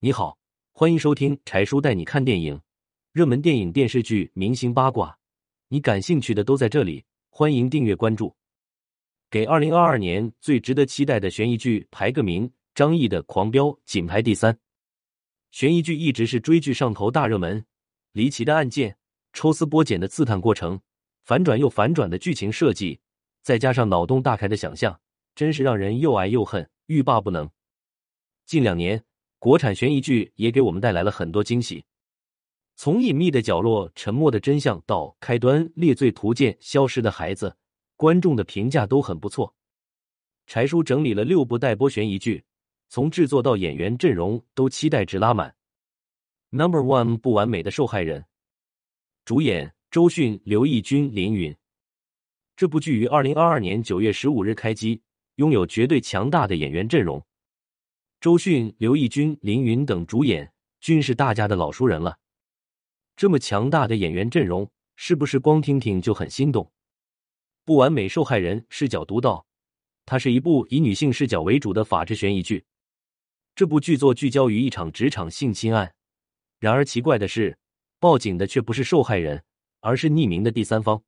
你好，欢迎收听柴叔带你看电影，热门电影、电视剧、明星八卦，你感兴趣的都在这里。欢迎订阅关注。给二零二二年最值得期待的悬疑剧排个名，张译的《狂飙》仅排第三。悬疑剧一直是追剧上头大热门，离奇的案件、抽丝剥茧的刺探过程、反转又反转的剧情设计，再加上脑洞大开的想象，真是让人又爱又恨，欲罢不能。近两年，国产悬疑剧也给我们带来了很多惊喜，从隐秘的角落、沉默的真相到开端、猎罪图鉴、消失的孩子，观众的评价都很不错。柴叔整理了六部待播悬疑剧。从制作到演员阵容都期待值拉满。Number one，不完美的受害人，主演周迅、刘奕君、林允。这部剧于二零二二年九月十五日开机，拥有绝对强大的演员阵容。周迅、刘奕君、林允等主演均是大家的老熟人了。这么强大的演员阵容，是不是光听听就很心动？不完美受害人视角独到，它是一部以女性视角为主的法制悬疑剧。这部剧作聚焦于一场职场性侵案，然而奇怪的是，报警的却不是受害人，而是匿名的第三方。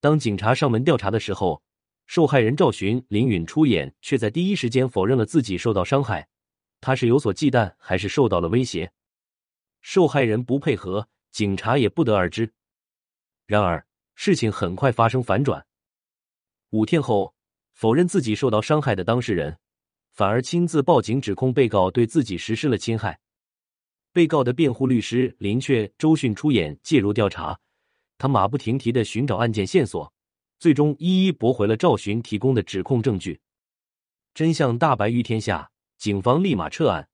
当警察上门调查的时候，受害人赵寻、林允出演，却在第一时间否认了自己受到伤害。他是有所忌惮，还是受到了威胁？受害人不配合，警察也不得而知。然而，事情很快发生反转。五天后，否认自己受到伤害的当事人。反而亲自报警指控被告对自己实施了侵害。被告的辩护律师林雀、周迅出演介入调查，他马不停蹄的寻找案件线索，最终一一驳回了赵寻提供的指控证据。真相大白于天下，警方立马撤案。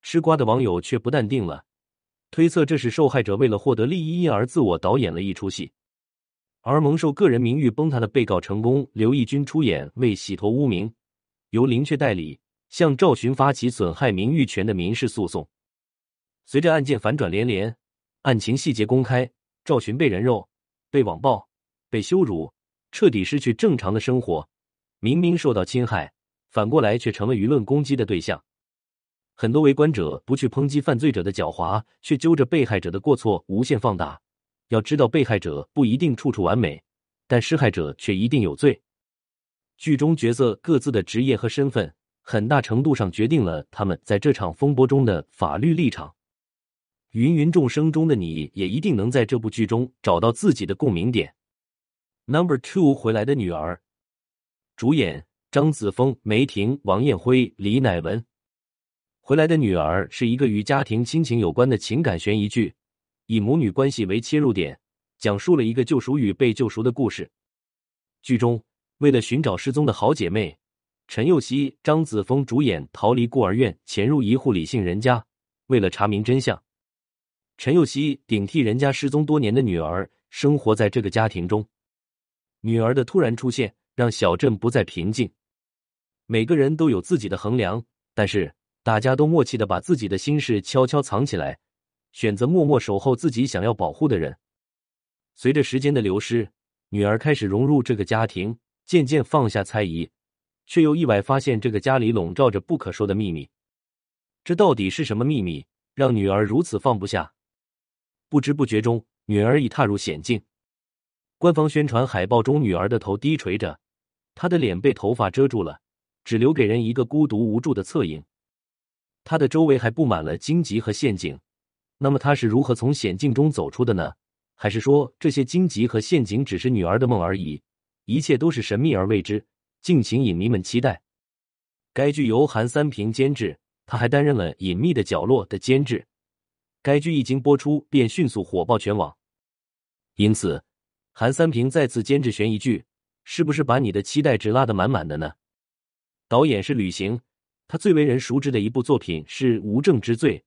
吃瓜的网友却不淡定了，推测这是受害者为了获得利益而自我导演了一出戏。而蒙受个人名誉崩塌的被告成功，刘奕君出演为洗脱污名。由林雀代理向赵寻发起损害名誉权的民事诉讼。随着案件反转连连，案情细节公开，赵寻被人肉、被网暴、被羞辱，彻底失去正常的生活。明明受到侵害，反过来却成了舆论攻击的对象。很多围观者不去抨击犯罪者的狡猾，却揪着被害者的过错无限放大。要知道，被害者不一定处处完美，但施害者却一定有罪。剧中角色各自的职业和身份，很大程度上决定了他们在这场风波中的法律立场。芸芸众生中的你也一定能在这部剧中找到自己的共鸣点。Number two，回来的女儿，主演张子枫、梅婷、王艳辉、李乃文。回来的女儿是一个与家庭亲情有关的情感悬疑剧，以母女关系为切入点，讲述了一个救赎与被救赎的故事。剧中。为了寻找失踪的好姐妹，陈佑希、张子枫主演逃离孤儿院，潜入一户李姓人家。为了查明真相，陈佑希顶替人家失踪多年的女儿，生活在这个家庭中。女儿的突然出现，让小镇不再平静。每个人都有自己的衡量，但是大家都默契的把自己的心事悄悄藏起来，选择默默守候自己想要保护的人。随着时间的流失，女儿开始融入这个家庭。渐渐放下猜疑，却又意外发现这个家里笼罩着不可说的秘密。这到底是什么秘密，让女儿如此放不下？不知不觉中，女儿已踏入险境。官方宣传海报中，女儿的头低垂着，她的脸被头发遮住了，只留给人一个孤独无助的侧影。她的周围还布满了荆棘和陷阱。那么，她是如何从险境中走出的呢？还是说，这些荆棘和陷阱只是女儿的梦而已？一切都是神秘而未知，敬请影迷们期待。该剧由韩三平监制，他还担任了《隐秘的角落》的监制。该剧一经播出便迅速火爆全网，因此韩三平再次监制悬疑剧，是不是把你的期待值拉得满满的呢？导演是吕行，他最为人熟知的一部作品是《无证之罪》，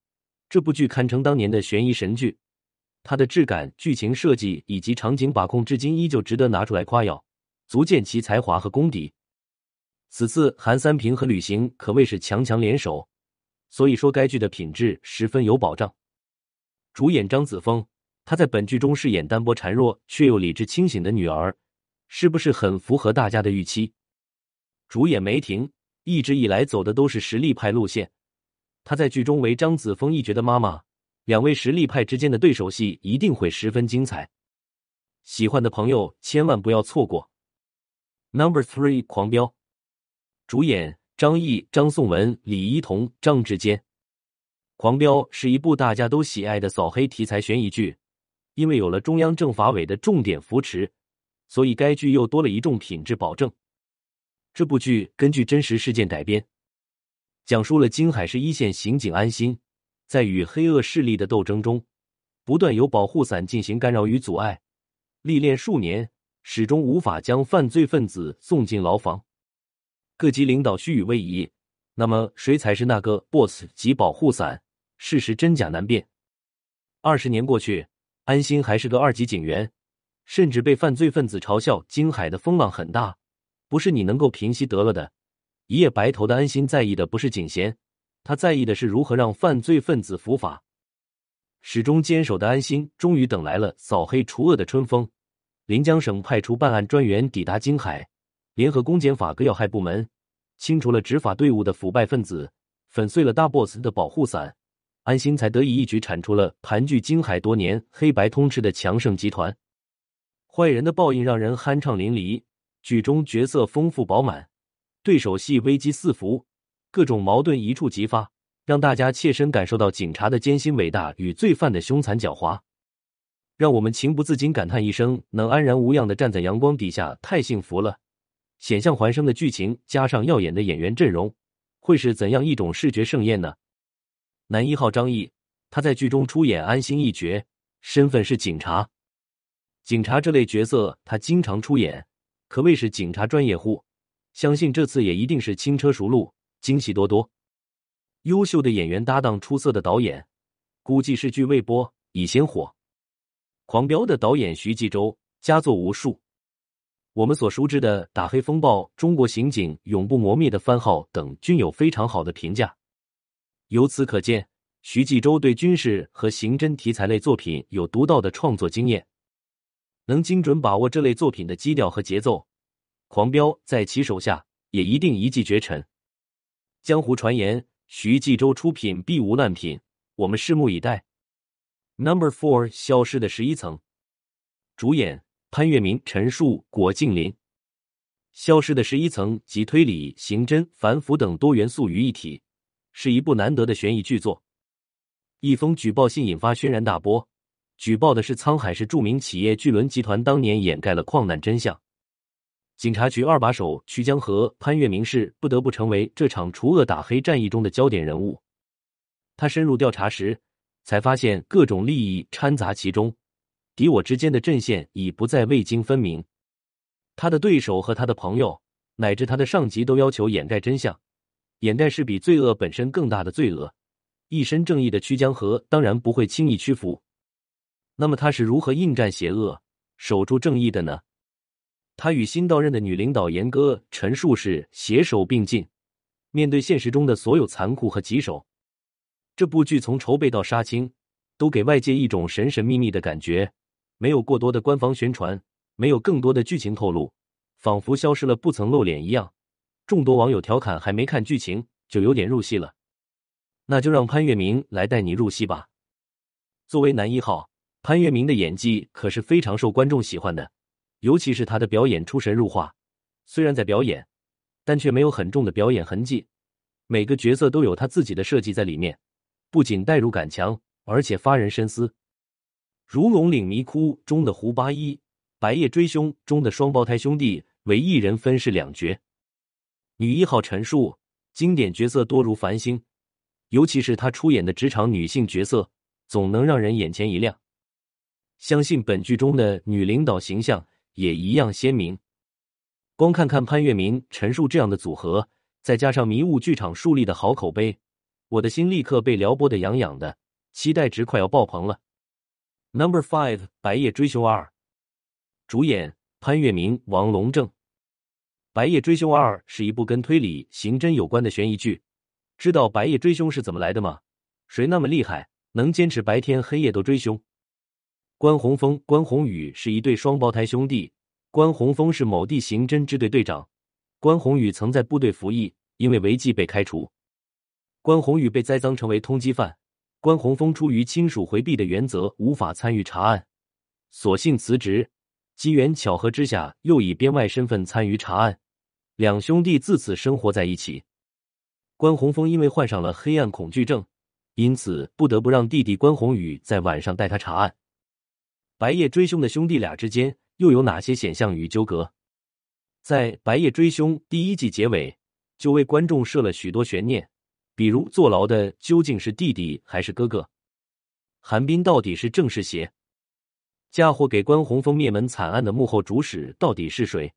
这部剧堪称当年的悬疑神剧，它的质感、剧情设计以及场景把控，至今依旧值得拿出来夸耀。足见其才华和功底。此次韩三平和吕行可谓是强强联手，所以说该剧的品质十分有保障。主演张子枫，她在本剧中饰演单薄孱弱却又理智清醒的女儿，是不是很符合大家的预期？主演梅婷，一直以来走的都是实力派路线，她在剧中为张子枫一角的妈妈，两位实力派之间的对手戏一定会十分精彩。喜欢的朋友千万不要错过。Number three，狂飙，主演张译、张颂文、李一桐、张志坚。狂飙是一部大家都喜爱的扫黑题材悬疑剧，因为有了中央政法委的重点扶持，所以该剧又多了一重品质保证。这部剧根据真实事件改编。讲述了京海市一线刑警安心在与黑恶势力的斗争中，不断有保护伞进行干扰与阻碍，历练数年，始终无法将犯罪分子送进牢房。各级领导虚与委蛇，那么谁才是那个 boss 级保护伞？事实真假难辨。二十年过去，安心还是个二级警员，甚至被犯罪分子嘲笑：“京海的风浪很大，不是你能够平息得了的。”一夜白头的安心在意的不是警衔，他在意的是如何让犯罪分子伏法。始终坚守的安心，终于等来了扫黑除恶的春风。临江省派出办案专员抵达京海，联合公检法各要害部门，清除了执法队伍的腐败分子，粉碎了大 boss 的保护伞，安心才得以一举铲除了盘踞京海多年、黑白通吃的强盛集团。坏人的报应让人酣畅淋漓，剧中角色丰富饱满。对手戏危机四伏，各种矛盾一触即发，让大家切身感受到警察的艰辛伟大与罪犯的凶残狡猾，让我们情不自禁感叹一声：能安然无恙的站在阳光底下，太幸福了！险象环生的剧情加上耀眼的演员阵容，会是怎样一种视觉盛宴呢？男一号张译，他在剧中出演安心一角，身份是警察。警察这类角色他经常出演，可谓是警察专业户。相信这次也一定是轻车熟路，惊喜多多。优秀的演员搭档，出色的导演，估计是剧未播已先火。《狂飙》的导演徐纪周佳作无数，我们所熟知的《打黑风暴》《中国刑警永不磨灭的番号》等均有非常好的评价。由此可见，徐纪周对军事和刑侦题材类作品有独到的创作经验，能精准把握这类作品的基调和节奏。狂飙在其手下也一定一骑绝尘。江湖传言徐纪周出品必无烂品，我们拭目以待。Number four，消失的十一层，主演潘粤明、陈数、果敬林。消失的十一层集推理、刑侦、反腐等多元素于一体，是一部难得的悬疑巨作。一封举报信引发轩然大波，举报的是沧海市著名企业巨轮集团当年掩盖了矿难真相。警察局二把手曲江河、潘粤明是不得不成为这场除恶打黑战役中的焦点人物。他深入调查时，才发现各种利益掺杂其中，敌我之间的阵线已不再未经分明。他的对手和他的朋友，乃至他的上级都要求掩盖真相，掩盖是比罪恶本身更大的罪恶。一身正义的曲江河当然不会轻易屈服。那么他是如何应战邪恶、守住正义的呢？他与新到任的女领导严歌陈述是携手并进，面对现实中的所有残酷和棘手。这部剧从筹备到杀青，都给外界一种神神秘秘的感觉，没有过多的官方宣传，没有更多的剧情透露，仿佛消失了不曾露脸一样。众多网友调侃，还没看剧情就有点入戏了。那就让潘粤明来带你入戏吧。作为男一号，潘粤明的演技可是非常受观众喜欢的。尤其是他的表演出神入化，虽然在表演，但却没有很重的表演痕迹。每个角色都有他自己的设计在里面，不仅代入感强，而且发人深思。如《龙岭迷窟》中的胡八一，《白夜追凶》中的双胞胎兄弟为一人分饰两角。女一号陈数，经典角色多如繁星，尤其是她出演的职场女性角色，总能让人眼前一亮。相信本剧中的女领导形象。也一样鲜明。光看看潘粤明、陈数这样的组合，再加上迷雾剧场树立的好口碑，我的心立刻被撩拨的痒痒的，期待值快要爆棚了。Number five，《白夜追凶二》，主演潘粤明、王龙正。《白夜追凶二》是一部跟推理、刑侦有关的悬疑剧。知道白夜追凶是怎么来的吗？谁那么厉害，能坚持白天黑夜都追凶？关宏峰、关宏宇是一对双胞胎兄弟。关宏峰是某地刑侦支队队长，关宏宇曾在部队服役，因为违纪被开除。关宏宇被栽赃成为通缉犯，关宏峰出于亲属回避的原则，无法参与查案，索性辞职。机缘巧合之下，又以编外身份参与查案，两兄弟自此生活在一起。关宏峰因为患上了黑暗恐惧症，因此不得不让弟弟关宏宇在晚上带他查案。白夜追凶的兄弟俩之间又有哪些险象与纠葛？在《白夜追凶》第一季结尾，就为观众设了许多悬念。比如坐牢的究竟是弟弟还是哥哥？韩冰到底是正是邪？嫁祸给关宏峰灭门惨案的幕后主使到底是谁？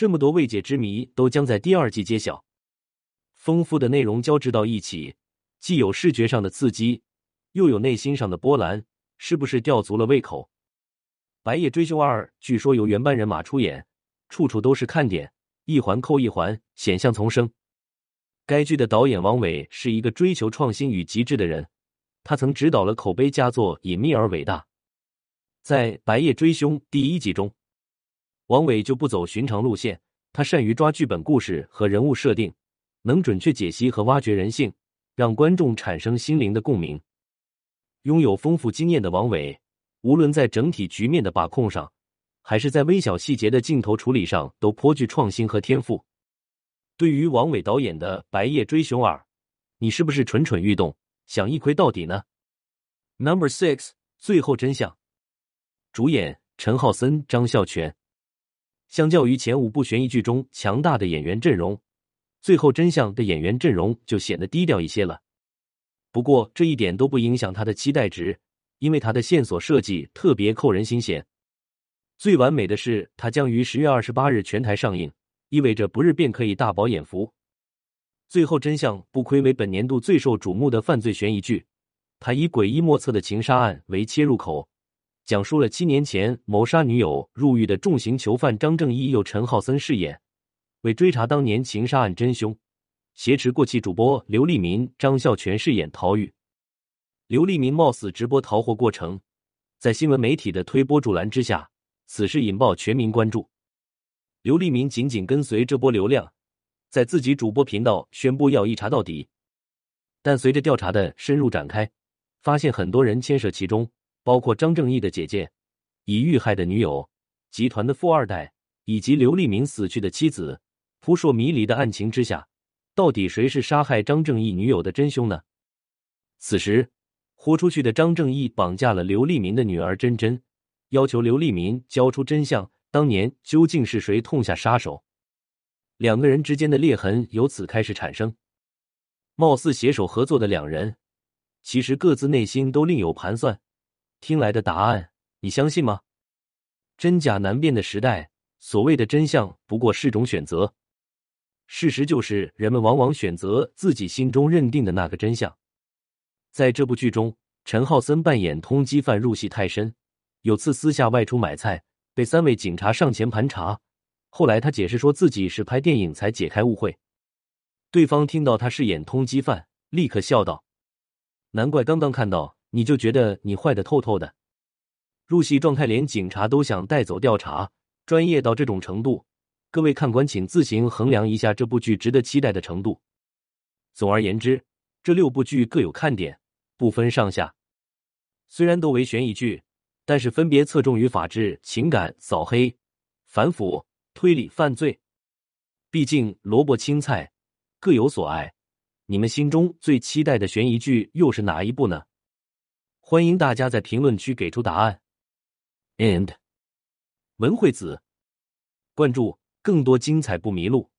这么多未解之谜都将在第二季揭晓。丰富的内容交织到一起，既有视觉上的刺激，又有内心上的波澜，是不是吊足了胃口？《白夜追凶二》据说由原班人马出演，处处都是看点，一环扣一环，险象丛生。该剧的导演王伟是一个追求创新与极致的人，他曾执导了口碑佳作《隐秘而伟大》。在《白夜追凶》第一集中，王伟就不走寻常路线，他善于抓剧本故事和人物设定，能准确解析和挖掘人性，让观众产生心灵的共鸣。拥有丰富经验的王伟，无论在整体局面的把控上，还是在微小细节的镜头处理上，都颇具创新和天赋。对于王伟导演的《白夜追凶二》，你是不是蠢蠢欲动，想一窥到底呢？Number six，最后真相。主演陈浩森、张孝全。相较于前五部悬疑剧中强大的演员阵容，《最后真相》的演员阵容就显得低调一些了。不过这一点都不影响他的期待值，因为他的线索设计特别扣人心弦。最完美的是，他将于十月二十八日全台上映。意味着不日便可以大饱眼福。最后真相不亏为本年度最受瞩目的犯罪悬疑剧，它以诡异莫测的情杀案为切入口，讲述了七年前谋杀女友入狱的重刑囚犯张正义由陈浩森饰演，为追查当年情杀案真凶，挟持过气主播刘立民、张孝全饰演逃狱。刘立民冒死直播逃货过程，在新闻媒体的推波助澜之下，此事引爆全民关注。刘立民紧紧跟随这波流量，在自己主播频道宣布要一查到底。但随着调查的深入展开，发现很多人牵涉其中，包括张正义的姐姐、已遇害的女友、集团的富二代以及刘立明死去的妻子。扑朔迷离的案情之下，到底谁是杀害张正义女友的真凶呢？此时，豁出去的张正义绑架了刘立明的女儿珍珍，要求刘立明交出真相。当年究竟是谁痛下杀手？两个人之间的裂痕由此开始产生。貌似携手合作的两人，其实各自内心都另有盘算。听来的答案，你相信吗？真假难辨的时代，所谓的真相不过是种选择。事实就是，人们往往选择自己心中认定的那个真相。在这部剧中，陈浩森扮演通缉犯入戏太深，有次私下外出买菜。被三位警察上前盘查，后来他解释说自己是拍电影才解开误会。对方听到他饰演通缉犯，立刻笑道：“难怪刚刚看到你就觉得你坏的透透的，入戏状态连警察都想带走调查，专业到这种程度。各位看官请自行衡量一下这部剧值得期待的程度。总而言之，这六部剧各有看点，不分上下。虽然都为悬疑剧。”但是分别侧重于法治、情感、扫黑、反腐、推理、犯罪。毕竟萝卜青菜各有所爱，你们心中最期待的悬疑剧又是哪一部呢？欢迎大家在评论区给出答案。And 文惠子，关注更多精彩不迷路。